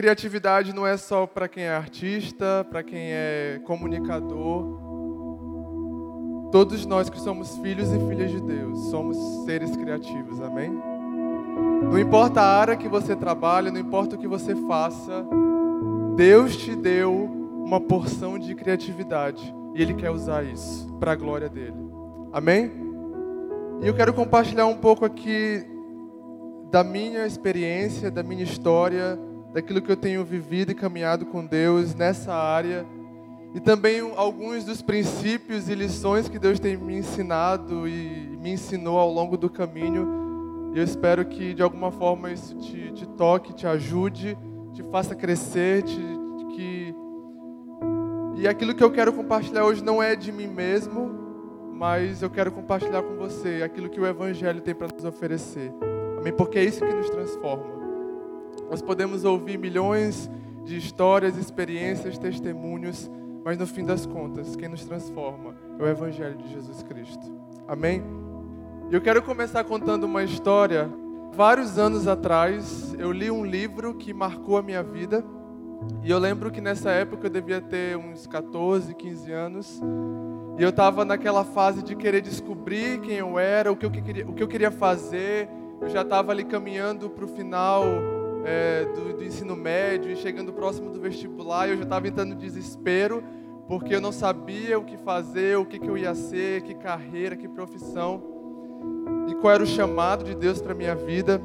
criatividade não é só para quem é artista, para quem é comunicador. Todos nós que somos filhos e filhas de Deus somos seres criativos, amém? Não importa a área que você trabalha, não importa o que você faça, Deus te deu uma porção de criatividade e Ele quer usar isso para a glória dele, amém? E eu quero compartilhar um pouco aqui da minha experiência, da minha história, daquilo que eu tenho vivido e caminhado com Deus nessa área. E também alguns dos princípios e lições que Deus tem me ensinado e me ensinou ao longo do caminho. E eu espero que de alguma forma isso te, te toque, te ajude, te faça crescer, te, que... E aquilo que eu quero compartilhar hoje não é de mim mesmo, mas eu quero compartilhar com você aquilo que o Evangelho tem para nos oferecer. Amém? Porque é isso que nos transforma. Nós podemos ouvir milhões de histórias, experiências, testemunhos, mas no fim das contas, quem nos transforma é o Evangelho de Jesus Cristo. Amém? Eu quero começar contando uma história. Vários anos atrás, eu li um livro que marcou a minha vida. E eu lembro que nessa época eu devia ter uns 14, 15 anos. E eu estava naquela fase de querer descobrir quem eu era, o que eu queria, o que eu queria fazer, eu já estava ali caminhando para o final do, do, ensino médio e chegando próximo do vestibular, eu já estava entrando em desespero, porque eu não sabia o que fazer, o que, que eu ia ser, que carreira, que profissão, e qual era o chamado de Deus para minha vida.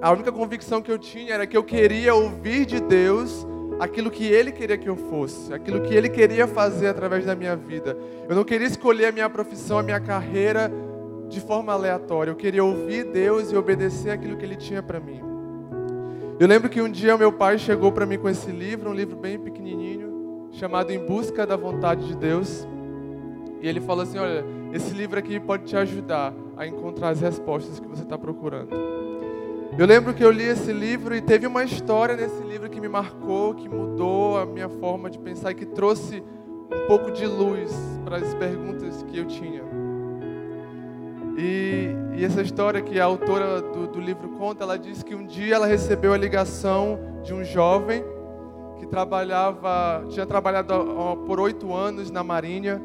A única convicção que eu tinha era que eu queria ouvir de Deus aquilo que Ele queria que eu fosse, aquilo que Ele queria fazer através da minha vida. Eu não queria escolher a minha profissão, a minha carreira de forma aleatória. Eu queria ouvir Deus e obedecer aquilo que Ele tinha para mim. Eu lembro que um dia meu pai chegou para mim com esse livro, um livro bem pequenininho, chamado Em Busca da Vontade de Deus. E ele falou assim: Olha, esse livro aqui pode te ajudar a encontrar as respostas que você está procurando. Eu lembro que eu li esse livro e teve uma história nesse livro que me marcou, que mudou a minha forma de pensar e que trouxe um pouco de luz para as perguntas que eu tinha. E, e, essa história que a autora do, do livro conta, ela diz que um dia ela recebeu a ligação de um jovem que trabalhava, tinha trabalhado por oito anos na Marinha,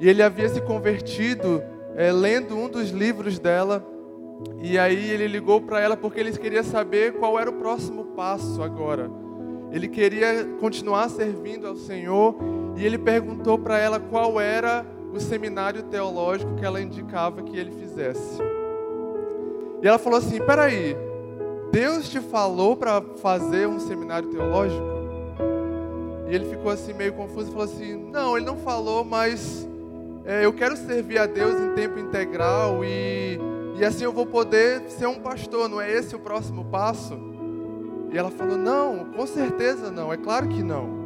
e ele havia se convertido é, lendo um dos livros dela. E aí ele ligou para ela porque ele queria saber qual era o próximo passo agora. Ele queria continuar servindo ao Senhor e ele perguntou para ela qual era o seminário teológico que ela indicava que ele fizesse. E ela falou assim: peraí, Deus te falou para fazer um seminário teológico? E ele ficou assim meio confuso e falou assim: não, ele não falou, mas é, eu quero servir a Deus em tempo integral e, e assim eu vou poder ser um pastor, não é esse o próximo passo? E ela falou: não, com certeza não, é claro que não.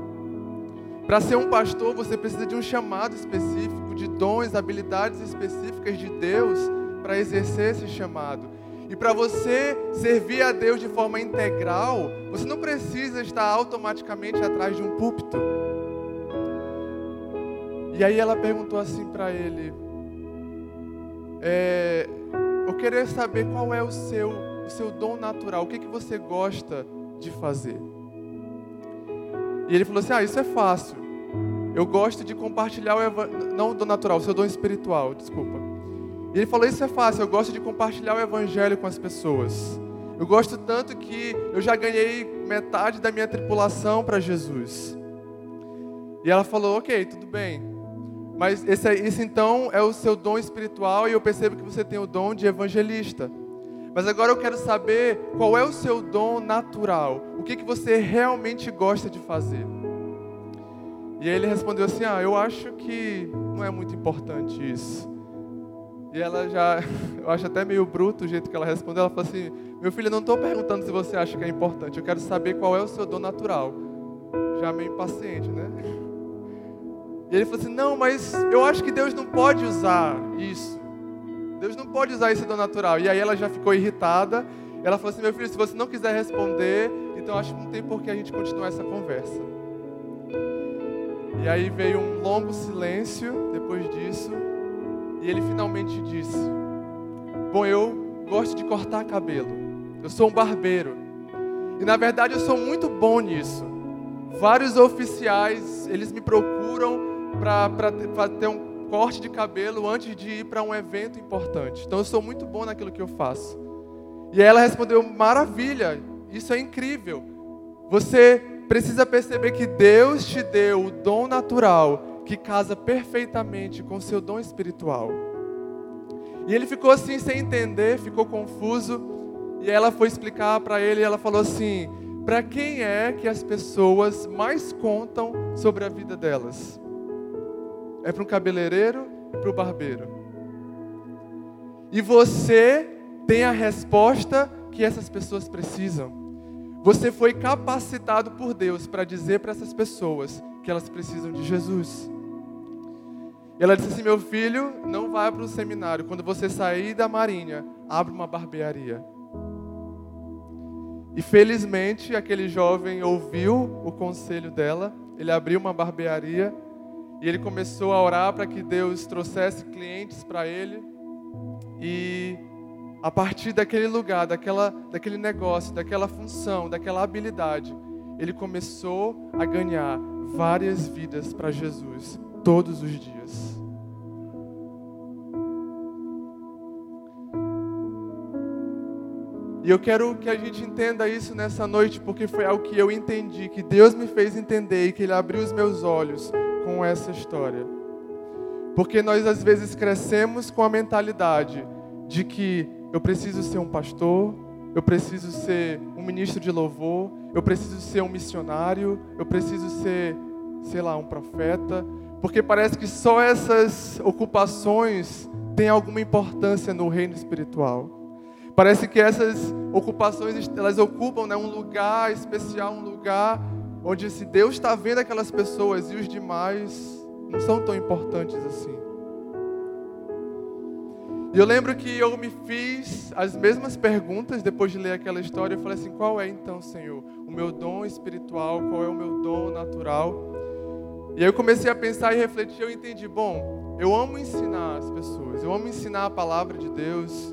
Para ser um pastor, você precisa de um chamado específico, de dons, habilidades específicas de Deus para exercer esse chamado. E para você servir a Deus de forma integral, você não precisa estar automaticamente atrás de um púlpito. E aí ela perguntou assim para ele: é, Eu queria saber qual é o seu, o seu dom natural, o que, que você gosta de fazer. E ele falou assim: Ah, isso é fácil. Eu gosto de compartilhar o evangelho. Não do natural, o seu dom espiritual, desculpa. E ele falou: Isso é fácil. Eu gosto de compartilhar o evangelho com as pessoas. Eu gosto tanto que eu já ganhei metade da minha tripulação para Jesus. E ela falou: Ok, tudo bem. Mas esse, esse então é o seu dom espiritual e eu percebo que você tem o dom de evangelista. Mas agora eu quero saber qual é o seu dom natural. O que, que você realmente gosta de fazer? E aí ele respondeu assim: Ah, eu acho que não é muito importante isso. E ela já, eu acho até meio bruto o jeito que ela respondeu. Ela falou assim: Meu filho, eu não estou perguntando se você acha que é importante, eu quero saber qual é o seu dom natural. Já meio impaciente, né? E ele falou assim: Não, mas eu acho que Deus não pode usar isso. Deus não pode usar esse dom natural. E aí ela já ficou irritada. Ela falou assim: Meu filho, se você não quiser responder, então acho que não tem por que a gente continuar essa conversa. E aí veio um longo silêncio depois disso. E ele finalmente disse: Bom, eu gosto de cortar cabelo. Eu sou um barbeiro. E na verdade eu sou muito bom nisso. Vários oficiais, eles me procuram para ter um corte de cabelo antes de ir para um evento importante. Então eu sou muito bom naquilo que eu faço. E ela respondeu: "Maravilha, isso é incrível. Você precisa perceber que Deus te deu o dom natural que casa perfeitamente com o seu dom espiritual." E ele ficou assim sem entender, ficou confuso. E ela foi explicar para ele e ela falou assim: para quem é que as pessoas mais contam sobre a vida delas? É para um cabeleireiro e para o barbeiro. E você tem a resposta que essas pessoas precisam. Você foi capacitado por Deus para dizer para essas pessoas que elas precisam de Jesus. E ela disse assim: Meu filho, não vá para o seminário. Quando você sair da marinha, abre uma barbearia. E felizmente aquele jovem ouviu o conselho dela, ele abriu uma barbearia e ele começou a orar para que Deus trouxesse clientes para ele. E a partir daquele lugar, daquela, daquele negócio, daquela função, daquela habilidade, ele começou a ganhar várias vidas para Jesus todos os dias. E eu quero que a gente entenda isso nessa noite, porque foi algo que eu entendi, que Deus me fez entender e que Ele abriu os meus olhos com essa história. Porque nós às vezes crescemos com a mentalidade de que eu preciso ser um pastor, eu preciso ser um ministro de louvor, eu preciso ser um missionário, eu preciso ser, sei lá, um profeta, porque parece que só essas ocupações têm alguma importância no reino espiritual. Parece que essas ocupações elas ocupam né, um lugar especial, um lugar onde se Deus está vendo aquelas pessoas e os demais não são tão importantes assim. E eu lembro que eu me fiz as mesmas perguntas depois de ler aquela história. Eu falei assim: qual é então, Senhor, o meu dom espiritual? Qual é o meu dom natural? E aí eu comecei a pensar e refletir, eu entendi, bom, eu amo ensinar as pessoas, eu amo ensinar a palavra de Deus,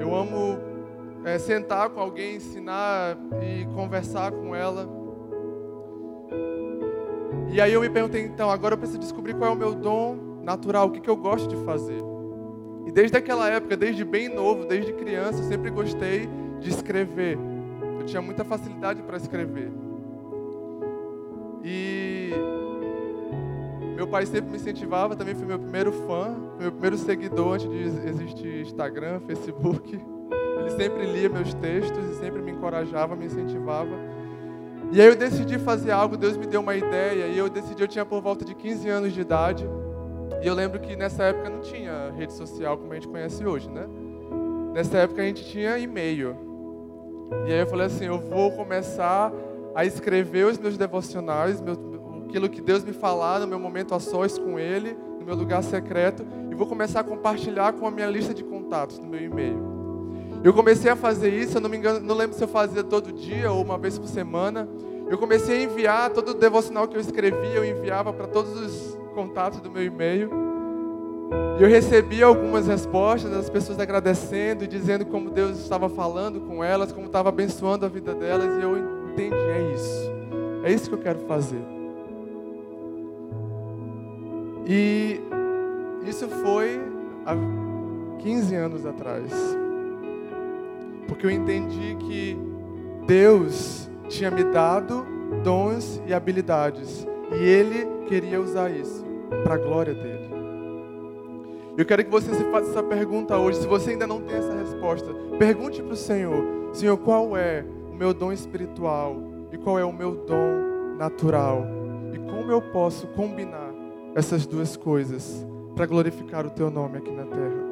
eu amo é, sentar com alguém, ensinar e conversar com ela. E aí eu me perguntei, então, agora eu preciso descobrir qual é o meu dom natural, o que, que eu gosto de fazer. E desde aquela época, desde bem novo, desde criança, eu sempre gostei de escrever. Eu tinha muita facilidade para escrever. E meu pai sempre me incentivava, também foi meu primeiro fã, meu primeiro seguidor antes de existir Instagram, Facebook. Ele sempre lia meus textos e sempre me encorajava, me incentivava. E aí eu decidi fazer algo, Deus me deu uma ideia, e eu decidi, eu tinha por volta de 15 anos de idade. E eu lembro que nessa época não tinha rede social como a gente conhece hoje, né? Nessa época a gente tinha e-mail. E aí eu falei assim, eu vou começar a escrever os meus devocionais, meus, aquilo que Deus me falar no meu momento a sós com Ele, no meu lugar secreto, e vou começar a compartilhar com a minha lista de contatos no meu e-mail. Eu comecei a fazer isso, eu não me engano, não lembro se eu fazia todo dia ou uma vez por semana. Eu comecei a enviar todo o devocional que eu escrevia, eu enviava para todos os contatos do meu e-mail. E eu recebi algumas respostas das pessoas agradecendo e dizendo como Deus estava falando com elas, como estava abençoando a vida delas, e eu entendi, é isso. É isso que eu quero fazer. E isso foi há 15 anos atrás. Porque eu entendi que Deus tinha me dado dons e habilidades. E Ele queria usar isso para a glória dele. Eu quero que você se faça essa pergunta hoje. Se você ainda não tem essa resposta, pergunte para o Senhor: Senhor, qual é o meu dom espiritual? E qual é o meu dom natural? E como eu posso combinar essas duas coisas para glorificar o teu nome aqui na terra.